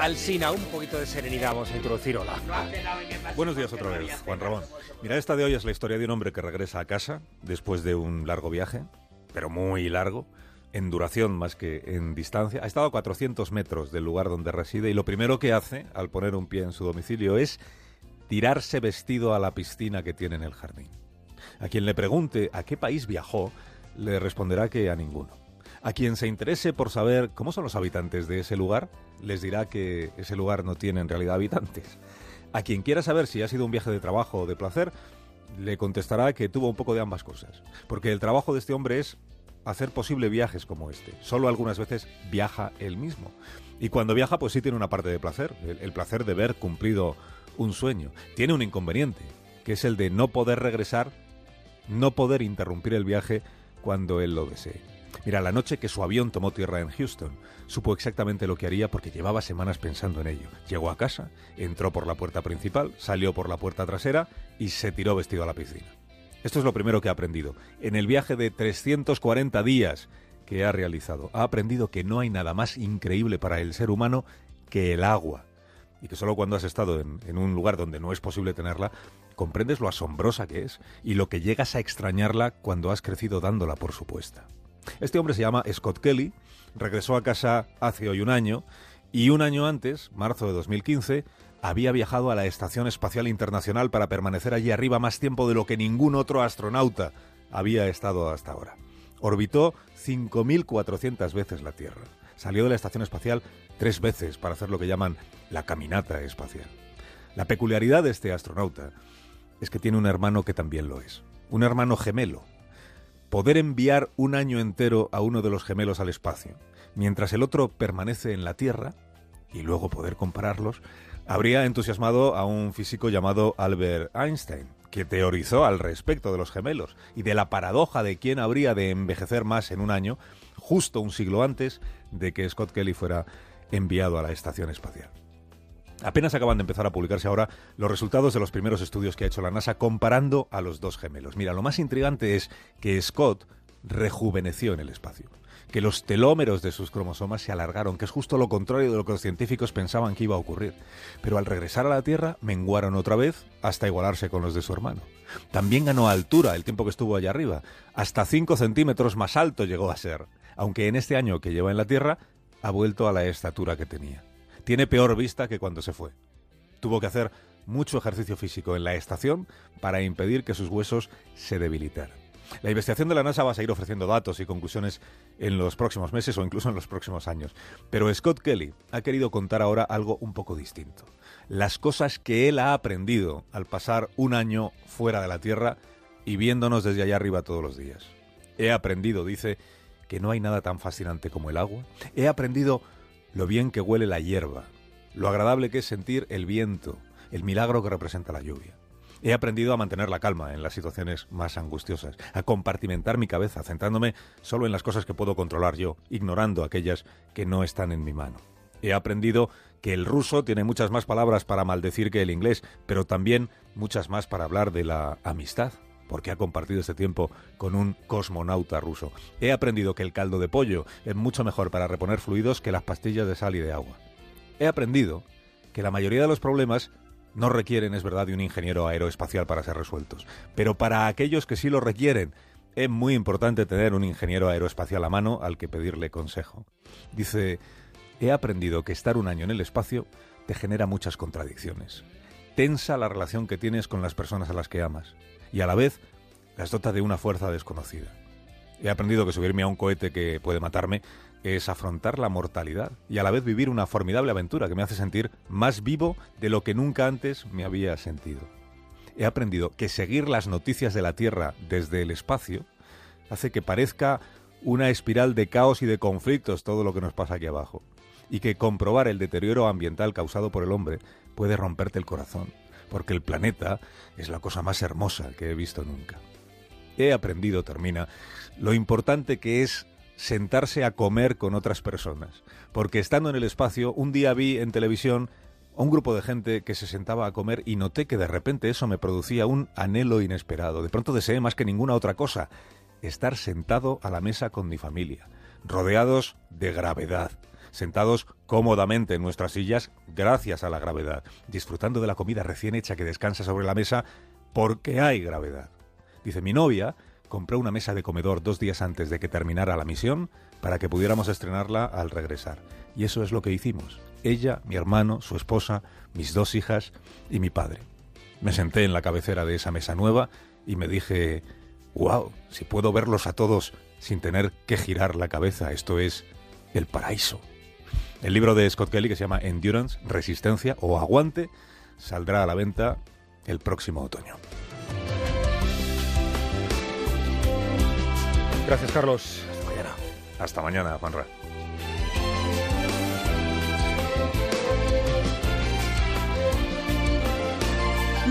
Alsina, un poquito de serenidad vamos a introducir. Hola. Buenos días otra vez, Juan Ramón. Mira, esta de hoy es la historia de un hombre que regresa a casa después de un largo viaje, pero muy largo, en duración más que en distancia. Ha estado a 400 metros del lugar donde reside y lo primero que hace al poner un pie en su domicilio es tirarse vestido a la piscina que tiene en el jardín. A quien le pregunte a qué país viajó, le responderá que a ninguno. A quien se interese por saber cómo son los habitantes de ese lugar, les dirá que ese lugar no tiene en realidad habitantes. A quien quiera saber si ha sido un viaje de trabajo o de placer, le contestará que tuvo un poco de ambas cosas. Porque el trabajo de este hombre es hacer posible viajes como este. Solo algunas veces viaja él mismo. Y cuando viaja, pues sí tiene una parte de placer, el, placer de ver cumplido un sueño. Tiene un inconveniente, que es el de no poder regresar, no poder interrumpir el viaje cuando él lo desee. Mira, la noche que su avión tomó tierra en Houston, supo exactamente lo que haría porque llevaba semanas pensando en ello. Llegó a casa, entró por la puerta principal, salió por la puerta trasera y se tiró vestido a la piscina. Esto es lo primero que ha aprendido. En el viaje de 340 días que ha realizado, ha aprendido que no hay nada más increíble para el ser humano que el agua. Y que solo cuando has estado en, un lugar donde no es posible tenerla, comprendes lo asombrosa que es y lo que llegas a extrañarla cuando has crecido dándola por supuesta. Este hombre se llama Scott Kelly, regresó a casa hace hoy un año y un año antes, marzo de 2015, había viajado a la Estación Espacial Internacional para permanecer allí arriba más tiempo de lo que ningún otro astronauta había estado hasta ahora. Orbitó 5.400 veces la Tierra. Salió de la Estación Espacial tres veces para hacer lo que llaman la caminata espacial. La peculiaridad de este astronauta es que tiene un hermano que también lo es. Un hermano gemelo, poder enviar un año entero a uno de los gemelos al espacio, mientras el otro permanece en la Tierra, y luego poder compararlos, habría entusiasmado a un físico llamado Albert Einstein, que teorizó al respecto de los gemelos y de la paradoja de quién habría de envejecer más en un año, justo un siglo antes de que Scott Kelly fuera enviado a la estación espacial. Apenas acaban de empezar a publicarse ahora los resultados de los primeros estudios que ha hecho la NASA comparando a los dos gemelos. Mira, lo más intrigante es que Scott rejuveneció en el espacio, que los telómeros de sus cromosomas se alargaron, que es justo lo contrario de lo que los científicos pensaban que iba a ocurrir. Pero al regresar a la Tierra menguaron otra vez hasta igualarse con los de su hermano. También ganó altura el tiempo que estuvo allá arriba, hasta 5 centímetros más alto llegó a ser, aunque en este año que lleva en la Tierra ha vuelto a la estatura que tenía tiene peor vista que cuando se fue. Tuvo que hacer mucho ejercicio físico en la estación para impedir que sus huesos se debilitaran. La investigación de la NASA va a seguir ofreciendo datos y conclusiones en los próximos meses o incluso en los próximos años. Pero Scott Kelly ha querido contar ahora algo un poco distinto. Las cosas que él ha aprendido al pasar un año fuera de la Tierra y viéndonos desde allá arriba todos los días. He aprendido, dice, que no hay nada tan fascinante como el agua. He aprendido lo bien que huele la hierba, lo agradable que es sentir el viento, el milagro que representa la lluvia. He aprendido a mantener la calma en las situaciones más angustiosas, a compartimentar mi cabeza, centrándome solo en las cosas que puedo controlar yo, ignorando aquellas que no están en mi mano. He aprendido que el ruso tiene muchas más palabras para maldecir que el inglés, pero también muchas más para hablar de la amistad, porque ha compartido este tiempo con un cosmonauta ruso. He aprendido que el caldo de pollo es mucho mejor para reponer fluidos que las pastillas de sal y de agua. He aprendido que la mayoría de los problemas no requieren, es verdad, de un ingeniero aeroespacial para ser resueltos. Pero para aquellos que sí lo requieren, es muy importante tener un ingeniero aeroespacial a mano al que pedirle consejo. Dice, he aprendido que estar un año en el espacio te genera muchas contradicciones. Tensa la relación que tienes con las personas a las que amas y a la vez las dota de una fuerza desconocida. He aprendido que subirme a un cohete que puede matarme es afrontar la mortalidad y a la vez vivir una formidable aventura que me hace sentir más vivo de lo que nunca antes me había sentido. He aprendido que seguir las noticias de la Tierra desde el espacio hace que parezca una espiral de caos y de conflictos todo lo que nos pasa aquí abajo, y que comprobar el deterioro ambiental causado por el hombre puede romperte el corazón porque el planeta es la cosa más hermosa que he visto nunca. He aprendido, termina, lo importante que es sentarse a comer con otras personas, porque estando en el espacio, un día vi en televisión a un grupo de gente que se sentaba a comer y noté que de repente eso me producía un anhelo inesperado. De pronto deseé más que ninguna otra cosa, estar sentado a la mesa con mi familia, rodeados de gravedad, sentados cómodamente en nuestras sillas gracias a la gravedad, disfrutando de la comida recién hecha que descansa sobre la mesa porque hay gravedad. Dice, mi novia compró una mesa de comedor dos días antes de que terminara la misión para que pudiéramos estrenarla al regresar. Y eso es lo que hicimos. Ella, mi hermano, su esposa, mis dos hijas y mi padre. Me senté en la cabecera de esa mesa nueva y me dije, wow, si puedo verlos a todos sin tener que girar la cabeza, esto es el paraíso. El libro de Scott Kelly que se llama Endurance, Resistencia o Aguante saldrá a la venta el próximo otoño. Gracias, Carlos. Hasta mañana. Hasta mañana, Juanra.